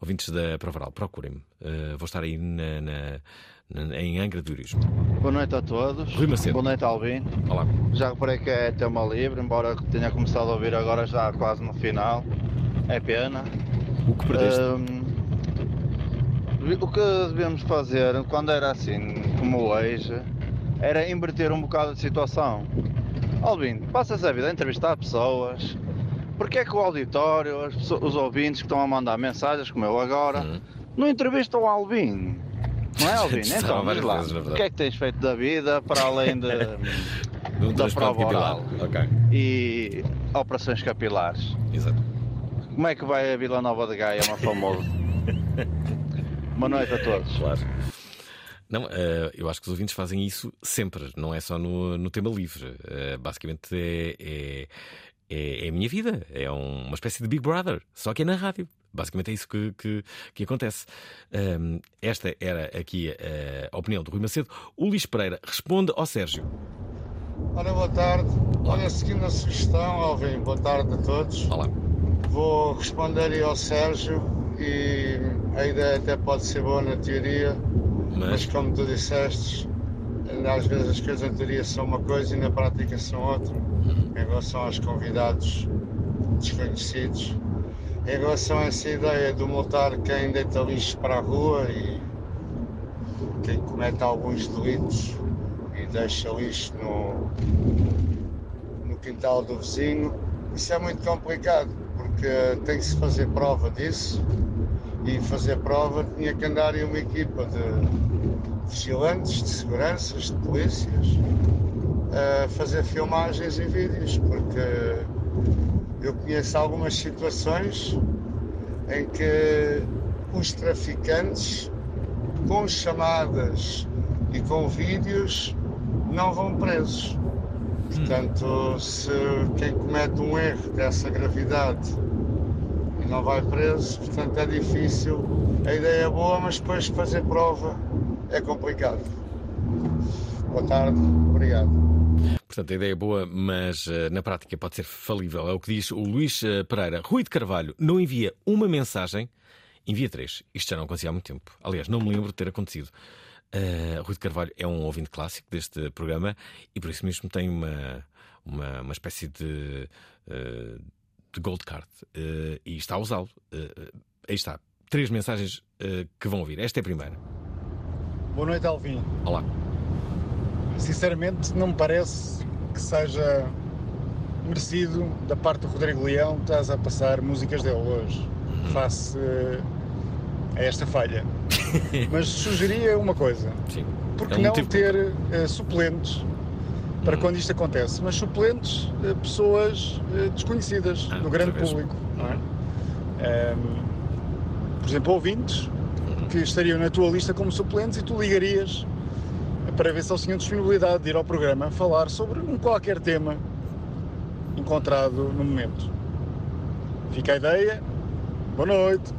[SPEAKER 3] ouvintes da Provaral, procurem-me, Eh, vou estar aí na, na- na- em Angra do Heroísmo.
[SPEAKER 22] Boa noite a todos.
[SPEAKER 3] Rui Macedo.
[SPEAKER 22] Boa noite, Alvin.
[SPEAKER 3] Olá.
[SPEAKER 22] Já reparei que é tema livre, embora tenha começado a ouvir agora já quase no final. É pena.
[SPEAKER 3] O que perdeste?
[SPEAKER 22] Hum, o que devemos fazer quando era assim como hoje era inverter um bocado de situação. Alvin, passas a vida a entrevistar pessoas. Porquê é que o auditório, as pessoas- os ouvintes que estão a mandar mensagens, como eu agora, não entrevistam o Alvin? Não é?
[SPEAKER 3] Disseram <laughs>
[SPEAKER 22] Então, diz lá,
[SPEAKER 3] vezes, verdade.
[SPEAKER 22] o que é que tens feito da vida para além de, <laughs> da prova oral
[SPEAKER 3] Ok.
[SPEAKER 22] e operações capilares?
[SPEAKER 3] Exato.
[SPEAKER 22] Como é que vai a Vila Nova de Gaia, uma famosa? <laughs> Boa noite a todos.
[SPEAKER 3] Claro. Não, uh, eu acho que os ouvintes fazem isso sempre, não é só no, no tema livre. Uh, basicamente é, é, é, é, a minha vida, é um, uma espécie de Big Brother, só que é na rádio. Basicamente é isso que, que, que acontece. Um, esta era aqui a, a opinião do Rui Macedo. O Luís Pereira responde ao Sérgio.
[SPEAKER 23] Ora, boa tarde. Olha, seguindo a sugestão, Alvin, boa tarde a todos.
[SPEAKER 3] Olá.
[SPEAKER 23] Vou responder aí ao Sérgio e a ideia até pode ser boa na teoria, mas, mas como tu disseste, às vezes as coisas na teoria são uma coisa e na prática são outra, em relação aos convidados desconhecidos. Em relação a essa ideia de multar quem deita lixo para a rua e quem comete alguns delitos e deixa lixo no, no quintal do vizinho, isso é muito complicado, porque tem que se fazer prova disso e fazer prova tinha que andar em uma equipa de vigilantes, de seguranças, de polícias, a fazer filmagens e vídeos, porque eu conheço algumas situações em que os traficantes, com chamadas e com vídeos, não vão presos. Portanto, se quem comete um erro dessa gravidade não vai preso, portanto é difícil. A ideia é boa, mas depois fazer prova é complicado. Boa tarde, obrigado.
[SPEAKER 3] Portanto, a ideia é boa, mas uh, na prática pode ser falível. É o que diz o Luís uh, Pereira. Rui de Carvalho não envia uma mensagem, envia três. Isto já não acontecia há muito tempo. Aliás, não me lembro de ter acontecido. Uh, Rui de Carvalho é um ouvinte clássico deste programa e por isso mesmo tem uma, uma, uma espécie de, uh, de gold card uh, e está a usá-lo. aí está. Três mensagens que vão ouvir. Esta é a primeira.
[SPEAKER 24] Boa noite, Alvin.
[SPEAKER 3] Olá.
[SPEAKER 24] Sinceramente, não me parece que seja merecido da parte do Rodrigo Leão estás a passar músicas dele hoje, uhum. face a esta falha. <laughs> Mas sugeria uma coisa.
[SPEAKER 3] Sim.
[SPEAKER 24] Porque
[SPEAKER 3] é um
[SPEAKER 24] não ter uh, suplentes para quando isto acontece, mas suplentes uh, pessoas uh, desconhecidas
[SPEAKER 3] Ah,
[SPEAKER 24] no grande público. Não é? Ehm, por exemplo, ouvintes que estariam na tua lista como suplentes e tu ligarias para ver se eles tinham disponibilidade de ir ao programa falar sobre um qualquer tema encontrado no momento. Fica a ideia. Boa noite.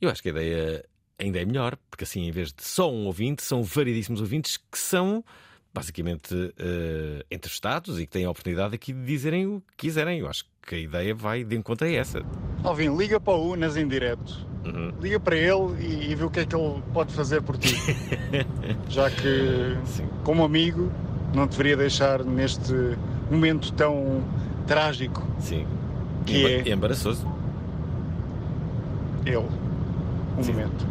[SPEAKER 3] Eu acho que a ideia ainda é melhor, porque assim, em vez de só um ouvinte, são variedíssimos ouvintes que são basicamente eh, entrevistados e que têm a oportunidade aqui de dizerem o que quiserem. Eu acho que a ideia vai de encontro a essa.
[SPEAKER 24] Alvin, liga para o Unas em direto.
[SPEAKER 3] Uhum.
[SPEAKER 24] Liga para ele e, e vê o que é que ele pode fazer por ti. <laughs> Já que, como amigo, não deveria deixar neste momento tão trágico
[SPEAKER 3] Sim.
[SPEAKER 24] que
[SPEAKER 3] Emba-
[SPEAKER 24] é
[SPEAKER 3] é embaraçoso.
[SPEAKER 24] ele. Um
[SPEAKER 3] Sim.
[SPEAKER 24] momento.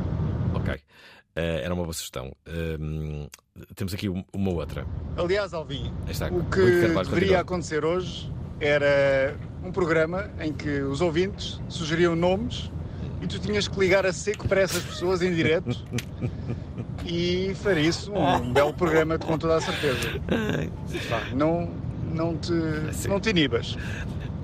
[SPEAKER 3] Eh, era uma boa sugestão. Hum, temos aqui um- uma outra.
[SPEAKER 24] Aliás, Alvin,
[SPEAKER 3] está.
[SPEAKER 24] o que deveria acontecer hoje era um programa em que os ouvintes sugeriam nomes e tu tinhas que ligar a seco para essas pessoas em direto e faria isso um <laughs> belo programa com toda a certeza. Não, não, te, não te inibas.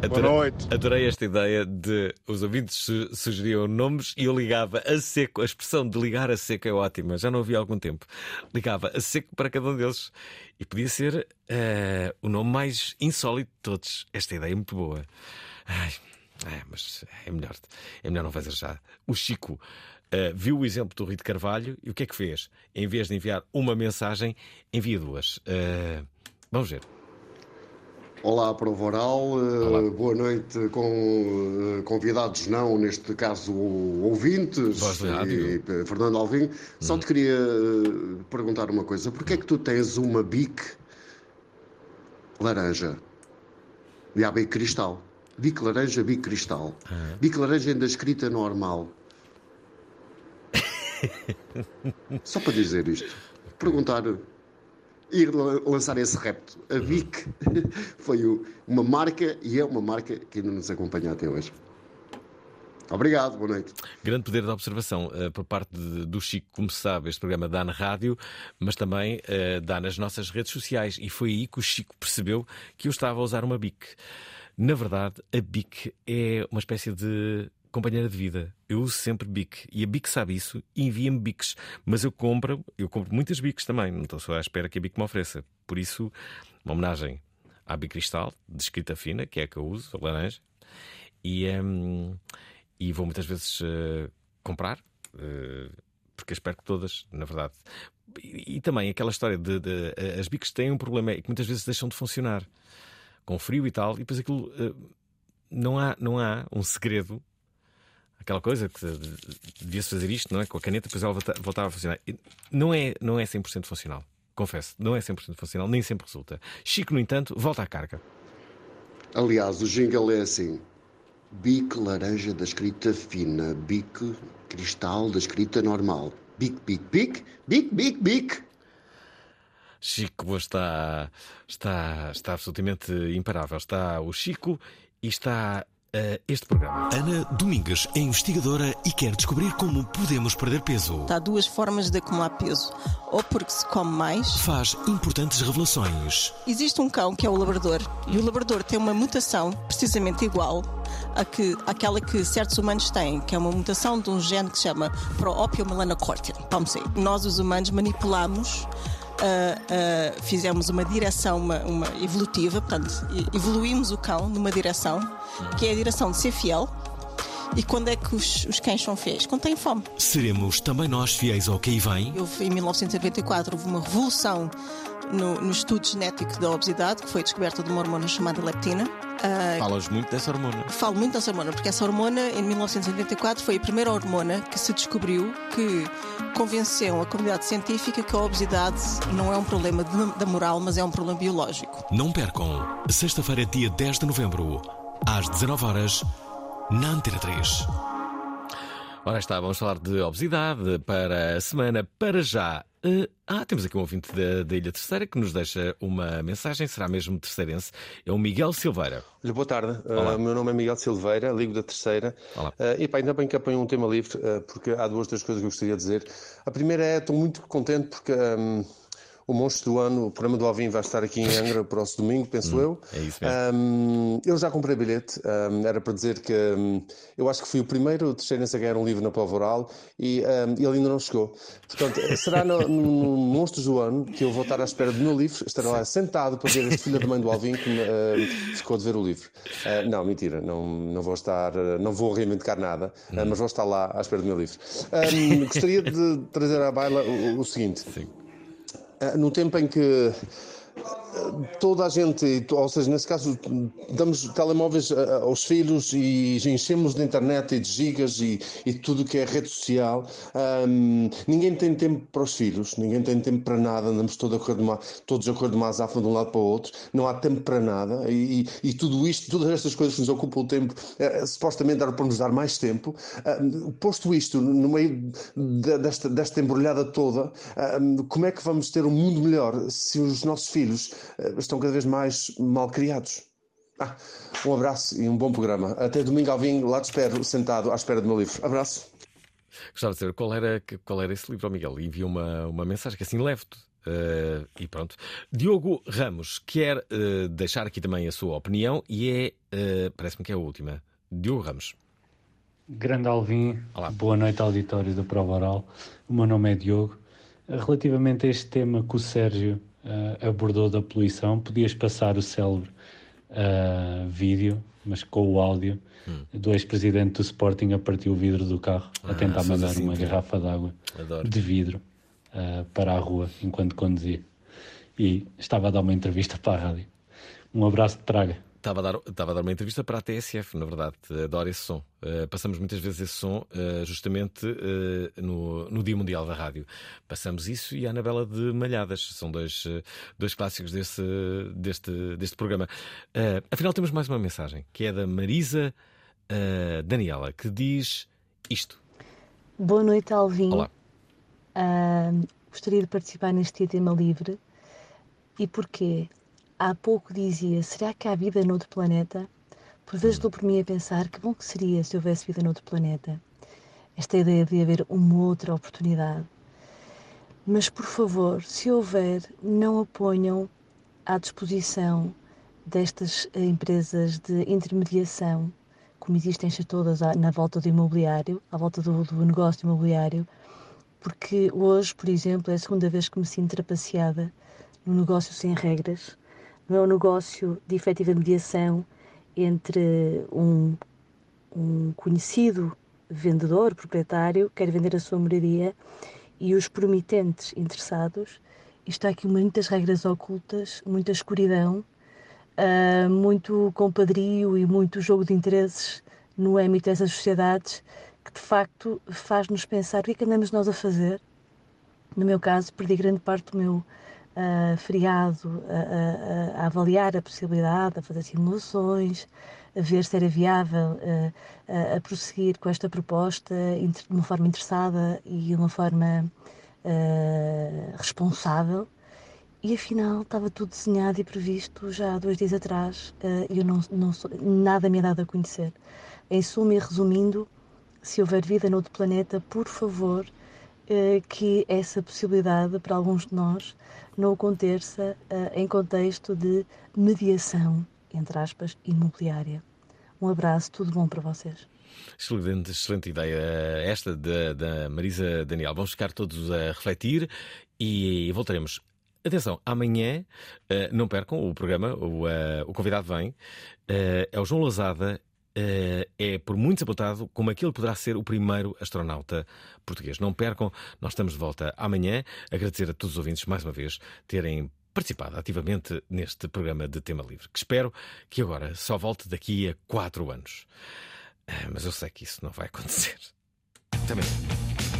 [SPEAKER 24] Boa
[SPEAKER 3] Adorei-
[SPEAKER 24] noite.
[SPEAKER 3] Adorei esta ideia de os ouvintes su- sugeriam nomes e eu ligava a seco. A expressão de ligar a seco é ótima, já não ouvi há algum tempo. Ligava a seco para cada um deles. E podia ser eh, o nome mais insólito de todos. Esta ideia é muito boa. Ai, é, mas é melhor, é melhor não fazer já. O Chico eh, viu o exemplo do Rui de Carvalho e o que é que fez? Em vez de enviar uma mensagem, envia duas. Eh, vamos ver.
[SPEAKER 25] Olá, Prova Oral. Eh, Boa noite com eh, convidados, não, neste caso ouvintes.
[SPEAKER 3] Voz.
[SPEAKER 25] E, eh, Fernando Alvim. Só te queria perguntar uma coisa. Porquê é que tu tens uma bic laranja? E há bic cristal. Bic laranja, bic cristal. Bic laranja ainda escrita normal. <laughs> Só para dizer isto. Perguntar. Ir la- lançar esse repto. A Bic <laughs> foi uma marca e é uma marca que ainda nos acompanha até hoje. Obrigado, boa noite.
[SPEAKER 3] Grande poder de observação eh, por parte de- do Chico, como se sabe, este programa dá na rádio, mas também eh, dá nas nossas redes sociais. E foi aí que o Chico percebeu que eu estava a usar uma BIC. Na verdade, a BIC é uma espécie de companheira de vida. Eu uso sempre BIC e a BIC sabe isso e envia-me BICs. Mas eu compro, eu compro muitas BICs também, não estou só à espera que a BIC me ofereça. Por isso, uma homenagem à BIC Cristal, de escrita fina, que é a que eu uso, a laranja, e, um, e vou muitas vezes uh, comprar, uh, porque espero que todas, na verdade. E, e também aquela história de, de, de, as BICs têm um problema, é que muitas vezes deixam de funcionar com frio e tal, e depois aquilo. Uh, não há, não há um segredo aquela coisa que devia-se fazer isto, não é? Com a caneta, depois ela voltava a funcionar. Não é, não é 100% funcional. Confesso, não é 100% funcional, nem sempre resulta. Chico, no entanto, volta à carga.
[SPEAKER 25] Aliás, o jingle é assim: bic laranja da escrita fina, bic cristal da escrita normal. Bic, bic, bic, bic, bic, bic.
[SPEAKER 3] Chico está, está, está absolutamente imparável. Está o Chico e está este programa.
[SPEAKER 4] Ana Domingues é investigadora e quer descobrir como podemos perder peso.
[SPEAKER 19] Há duas formas de acumular peso. Ou porque se come mais.
[SPEAKER 4] Faz importantes revelações.
[SPEAKER 19] Existe um cão que é o labrador. E o labrador tem uma mutação precisamente igual a que, àquela que certos humanos têm, que é uma mutação de um gene que se chama Pro-Opiomelanocortin. Vamos ver. Nós, os humanos, manipulamos uh, uh, fizemos uma direção uma, uma evolutiva, portanto, evoluímos o cão numa direção, que é a direção de ser fiel. E quando é que os, os cães são fiéis? Quando têm fome.
[SPEAKER 4] Seremos também nós fiéis ao que aí vem?
[SPEAKER 19] Houve, em 1994 houve uma revolução no, no estudo genético da obesidade, que foi descoberta de uma hormona chamada leptina.
[SPEAKER 3] Uh, Falas muito dessa hormona.
[SPEAKER 19] Falo muito dessa hormona, porque essa hormona, em 1984, foi a primeira hormona que se descobriu que convenceu a comunidade científica que a obesidade não é um problema de, da moral, mas é um problema biológico.
[SPEAKER 4] Não percam, sexta-feira, dia 10 de novembro, às 19 horas na Antena 3.
[SPEAKER 3] Ora está, vamos falar de obesidade para a semana. Para já, Uh, ah, temos aqui um ouvinte da, da, Ilha Terceira que nos deixa uma mensagem, será mesmo terceirense. É o Miguel Silveira.
[SPEAKER 26] Olha, boa tarde. Uh, meu nome é Miguel Silveira, ligo da Terceira. Olá. Uh, e pá, ainda bem que apanho um tema livre, uh, porque há duas, três coisas que eu gostaria de dizer. A primeira é, estou muito contente porque. Um, o Monstro do Ano, o programa do Alvin vai estar aqui em Angra o próximo domingo, penso hum, eu.
[SPEAKER 3] É isso mesmo.
[SPEAKER 26] Um, eu já comprei bilhete, um, era para dizer que um, eu acho que fui o primeiro terceirense a ganhar um livro na prova oral e ele ainda não chegou. Portanto, será no, no Monstros do Ano que eu vou estar à espera do meu livro, estarei lá sentado para ver este filho da mãe do Alvin que uh, ficou de ver o livro. Uh, não, mentira, não, não vou estar, não vou reivindicar nada, hum. uh, mas vou estar lá à espera do meu livro. gostaria de trazer à baila o, o seguinte. Sim. Eh, no tempo em que toda a gente, ou seja, nesse caso, damos telemóveis aos filhos e enchemos de internet e de gigas e, e tudo que é rede social. Um, ninguém tem tempo para os filhos, ninguém tem tempo para nada, andamos todos a correr de uma, todos a correr de uma azáfama de um lado para o outro, não há tempo para nada e, e, tudo isto, todas estas coisas que nos ocupam o tempo, é, supostamente era para nos dar mais tempo. Um, posto isto, no meio de, desta, desta embrulhada toda, um, como é que vamos ter um mundo melhor se os nossos filhos eh, estão cada vez mais mal criados. Ah, um abraço e um bom programa. Até domingo ao vinho, lá te espero, sentado à espera do meu livro. Abraço.
[SPEAKER 3] Gostava de saber qual era, qual era esse livro, Miguel. E enviou uma, uma mensagem que assim leve-te. Uh, e pronto. Diogo Ramos quer uh, deixar aqui também a sua opinião e é, uh, parece-me que é a última. Diogo Ramos.
[SPEAKER 27] Grande Alvim, Olá. boa noite, auditório da Prova Oral. O meu nome é Diogo. Relativamente a este tema que o Sérgio uh, abordou da poluição, podias passar o célebre uh, vídeo, mas com o áudio, hum. do ex-presidente do Sporting a partir o vidro do carro, ah, a tentar mandar assim, uma garrafa de água de vidro uh, para a rua enquanto conduzia. E estava a dar uma entrevista para a rádio. Um abraço de Praga.
[SPEAKER 3] Estava a, dar, estava a dar uma entrevista para a TSF, na verdade. Adoro esse som. Uh, passamos muitas vezes esse som uh, justamente uh, no, no Dia Mundial da Rádio. Passamos isso e a Anabela de Malhadas. São dois, dois clássicos desse, deste, deste programa. afinal, temos mais uma mensagem, que é da Marisa Daniela, que diz isto.
[SPEAKER 28] Boa noite, Alvin. Olá. gostaria de participar neste tema livre. E porquê? Há pouco dizia: será que há vida noutro planeta? Por vezes dou por mim a pensar que bom que seria se houvesse vida noutro planeta. Esta ideia de haver uma outra oportunidade. Mas, por favor, se houver, não a ponham à disposição destas empresas de intermediação como existem todas na volta do imobiliário, à volta do, do negócio imobiliário, porque hoje, por exemplo, é a segunda vez que me sinto trapaceada no negócio sem regras, não é um negócio de efetiva mediação entre um, um conhecido vendedor, proprietário, que quer vender a sua moradia, e os promitentes interessados. Está aqui muitas regras ocultas, muita escuridão, uh, muito compadrio e muito jogo de interesses no âmbito dessas sociedades que de facto faz-nos pensar o que é que andamos nós a fazer. No meu caso, perdi grande parte do meu uh, feriado a, a, a, avaliar a possibilidade, a fazer simulações, a ver se era viável uh, a, prosseguir com esta proposta de uma forma interessada e de uma forma uh, responsável. E afinal estava tudo desenhado e previsto já há dois dias atrás e eu não, não sou, nada me é dado a conhecer. Em suma e resumindo, se houver vida noutro planeta, por favor, que essa possibilidade para alguns de nós não aconteça em contexto de mediação, entre aspas, imobiliária. Um abraço, tudo bom para vocês.
[SPEAKER 3] Excelente, excelente ideia esta da, Marisa Daniel. Vamos ficar todos a refletir e voltaremos Atenção, amanhã não percam o programa, o, o convidado vem, é o João Lousada, é por muitos apontado como aquele poderá ser o primeiro astronauta português. Não percam, nós estamos de volta amanhã. Agradecer a todos os ouvintes mais uma vez terem participado ativamente neste programa de tema livre, que espero que agora só volte daqui a quatro anos. Mas eu sei que isso não vai <laughs> acontecer. Também.